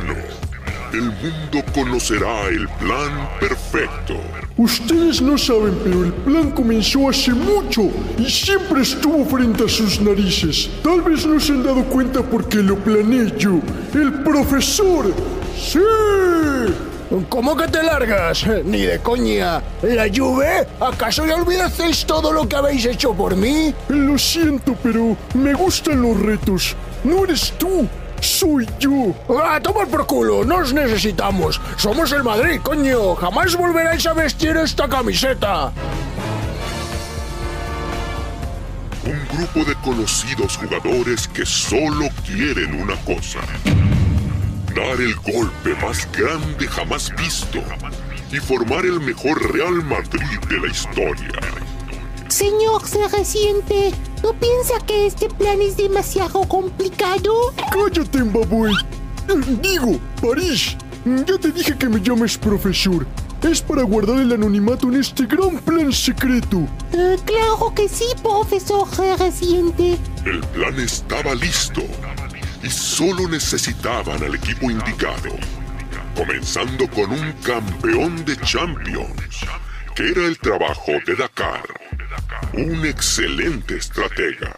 Verano, el mundo conocerá el plan perfecto. Ustedes no saben, pero el plan comenzó hace mucho y siempre estuvo frente a sus narices. Tal vez no se han dado cuenta porque lo planeé yo, el profesor. ¡Sí! ¿Cómo que te largas? Ni de coña. ¿La Juve? ¿Acaso ya olvidasteis todo lo que habéis hecho por mí? Lo siento, pero me gustan los retos. No eres tú, soy yo. ¡Ah, tomar por culo! ¡No os necesitamos! ¡Somos el Madrid, coño! ¡Jamás volveráis a vestir esta camiseta! Un grupo de conocidos jugadores que solo quieren una cosa. Dar el golpe más grande jamás visto y formar el mejor Real Madrid de la historia. Señor se resiente. ¿No piensa que este plan es demasiado complicado? ¡Cállate, Mbabuey! Digo, París. Ya te dije que me llames profesor. Es para guardar el anonimato en este gran plan secreto. Eh, claro que sí, profesor reciente. El plan estaba listo y solo necesitaban al equipo indicado, comenzando con un campeón de Champions, que era el trabajo de Dakar, un excelente estratega,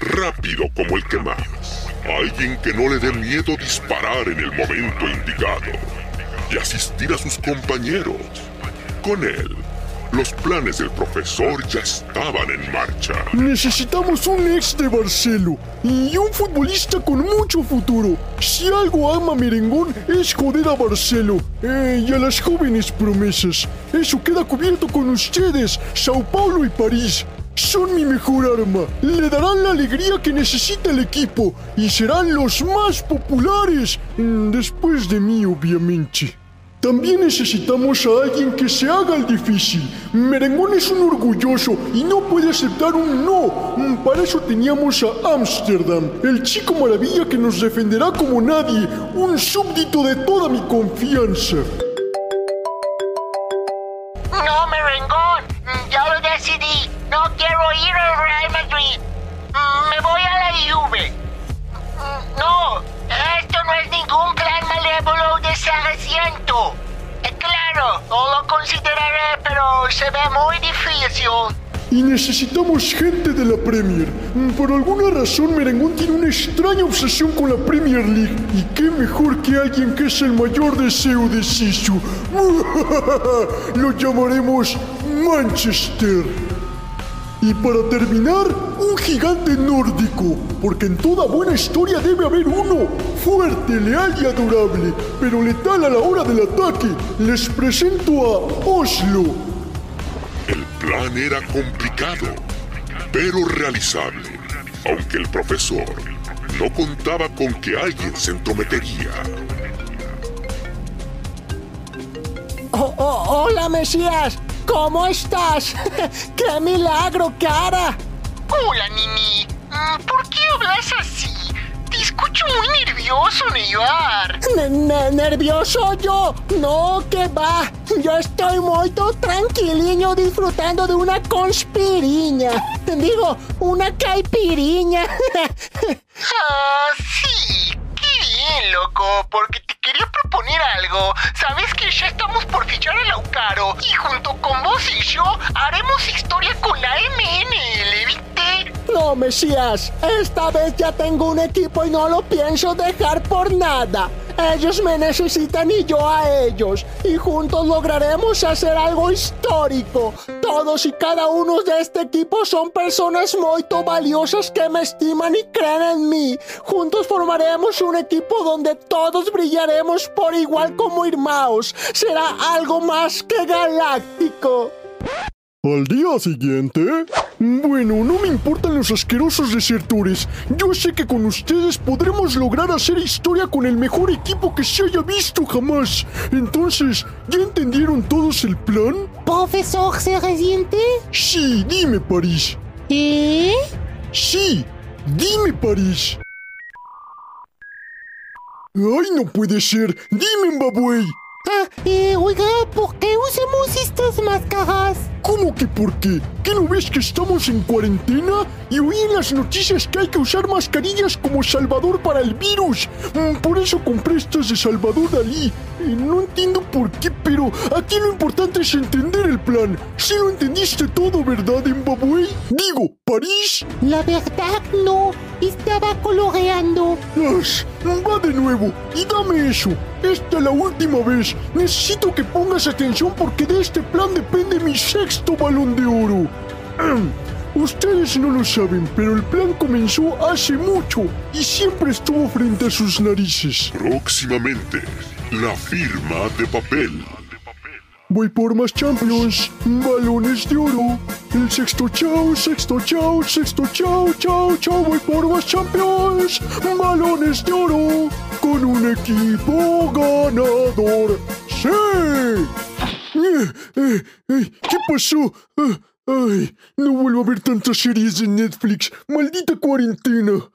rápido como el que más, alguien que no le dé miedo disparar en el momento indicado y asistir a sus compañeros. Con él, los planes del profesor ya estaban en marcha. Necesitamos un ex de Barcelo y un futbolista con mucho futuro. Si algo ama Merengón es joder a Barcelo eh, y a las jóvenes promesas. Eso queda cubierto con ustedes, Sao Paulo y París. Son mi mejor arma. Le darán la alegría que necesita el equipo y serán los más populares. Mm, Después de mí, obviamente. También necesitamos a alguien que se haga el difícil. Merengón es un orgulloso y no puede aceptar un no. Mm, Para eso teníamos a Ámsterdam, el chico maravilla que nos defenderá como nadie, un súbdito de toda mi confianza. 300. Eh, claro, lo consideraré, pero se ve muy difícil. Y necesitamos gente de la Premier. Mm, por alguna razón, Merengón tiene una extraña obsesión con la Premier League. Y qué mejor que alguien que es el mayor deseo de Sisu. Lo llamaremos Manchester. Y para terminar, gigante nórdico, porque en toda buena historia debe haber uno, fuerte, leal y adorable, pero letal a la hora del ataque. Les presento a Oslo. El plan era complicado, pero realizable, aunque el profesor no contaba con que alguien se entrometería. Oh, oh, hola, Mesías. ¿Cómo estás? ¡Qué milagro, cara! Hola, Nini. Mm, ¿Por qué hablas así? Te escucho muy nervioso, Neymar. Ne- ne- ¿Nervioso yo? No, que va. Yo estoy muy tranquiliño disfrutando de una conspiriña. Digo, una caipiriña. Ah, sí. Qué bien, loco, porque te quería proponer algo. Sabes que ya estamos por fichar a Laucaro y junto con vos y yo haremos historia con la ¿viste? No, Mesías, esta vez ya tengo un equipo y no lo pienso dejar por nada. Ellos me necesitan y yo a ellos. Y juntos lograremos hacer algo histórico. Todos y cada uno de este equipo son personas muy valiosas que me estiman y creen en mí. Juntos formaremos un equipo donde todos brillaremos por igual como hermanos. Será algo más que galáctico. ¿Al día siguiente? Bueno, no me importan los asquerosos desertores. Yo sé que con ustedes podremos lograr hacer historia con el mejor equipo que se haya visto jamás. Entonces, ¿ya entendieron todos el plan? ¿Profesor se resiente? Sí, dime, París. ¿Eh? Sí, dime, París. ¡Ay, no puede ser! ¡Dime, Mbabuey! Ah, eh, oiga, ¿por qué usamos estas máscaras? ¿Cómo que por qué? ¿Qué no ves que estamos en cuarentena? Y oí en las noticias que hay que usar mascarillas como salvador para el virus. Mm, por eso compré estas de Salvador Dalí. Eh, no entiendo por qué, pero aquí lo importante es entender el plan. Si lo entendiste todo, ¿verdad, Mbabuey? Digo, París. La verdad, no. Estaba coloreando. Ash, va de nuevo y dame eso. Esta es la última vez. Necesito que pongas atención porque de este plan depende mi sexto balón de oro. Ustedes no lo saben, pero el plan comenzó hace mucho y siempre estuvo frente a sus narices. Próximamente, la firma de papel. Voy por más Champions, balones de oro. El sexto chao, sexto chao, sexto chao, chao, chao. Voy por más Champions, balones de oro. Con un equipo ganador eh, eh, ¿Qué pasó? Ah, ay, no vuelvo a ver tantas series de Netflix. Maldita cuarentena.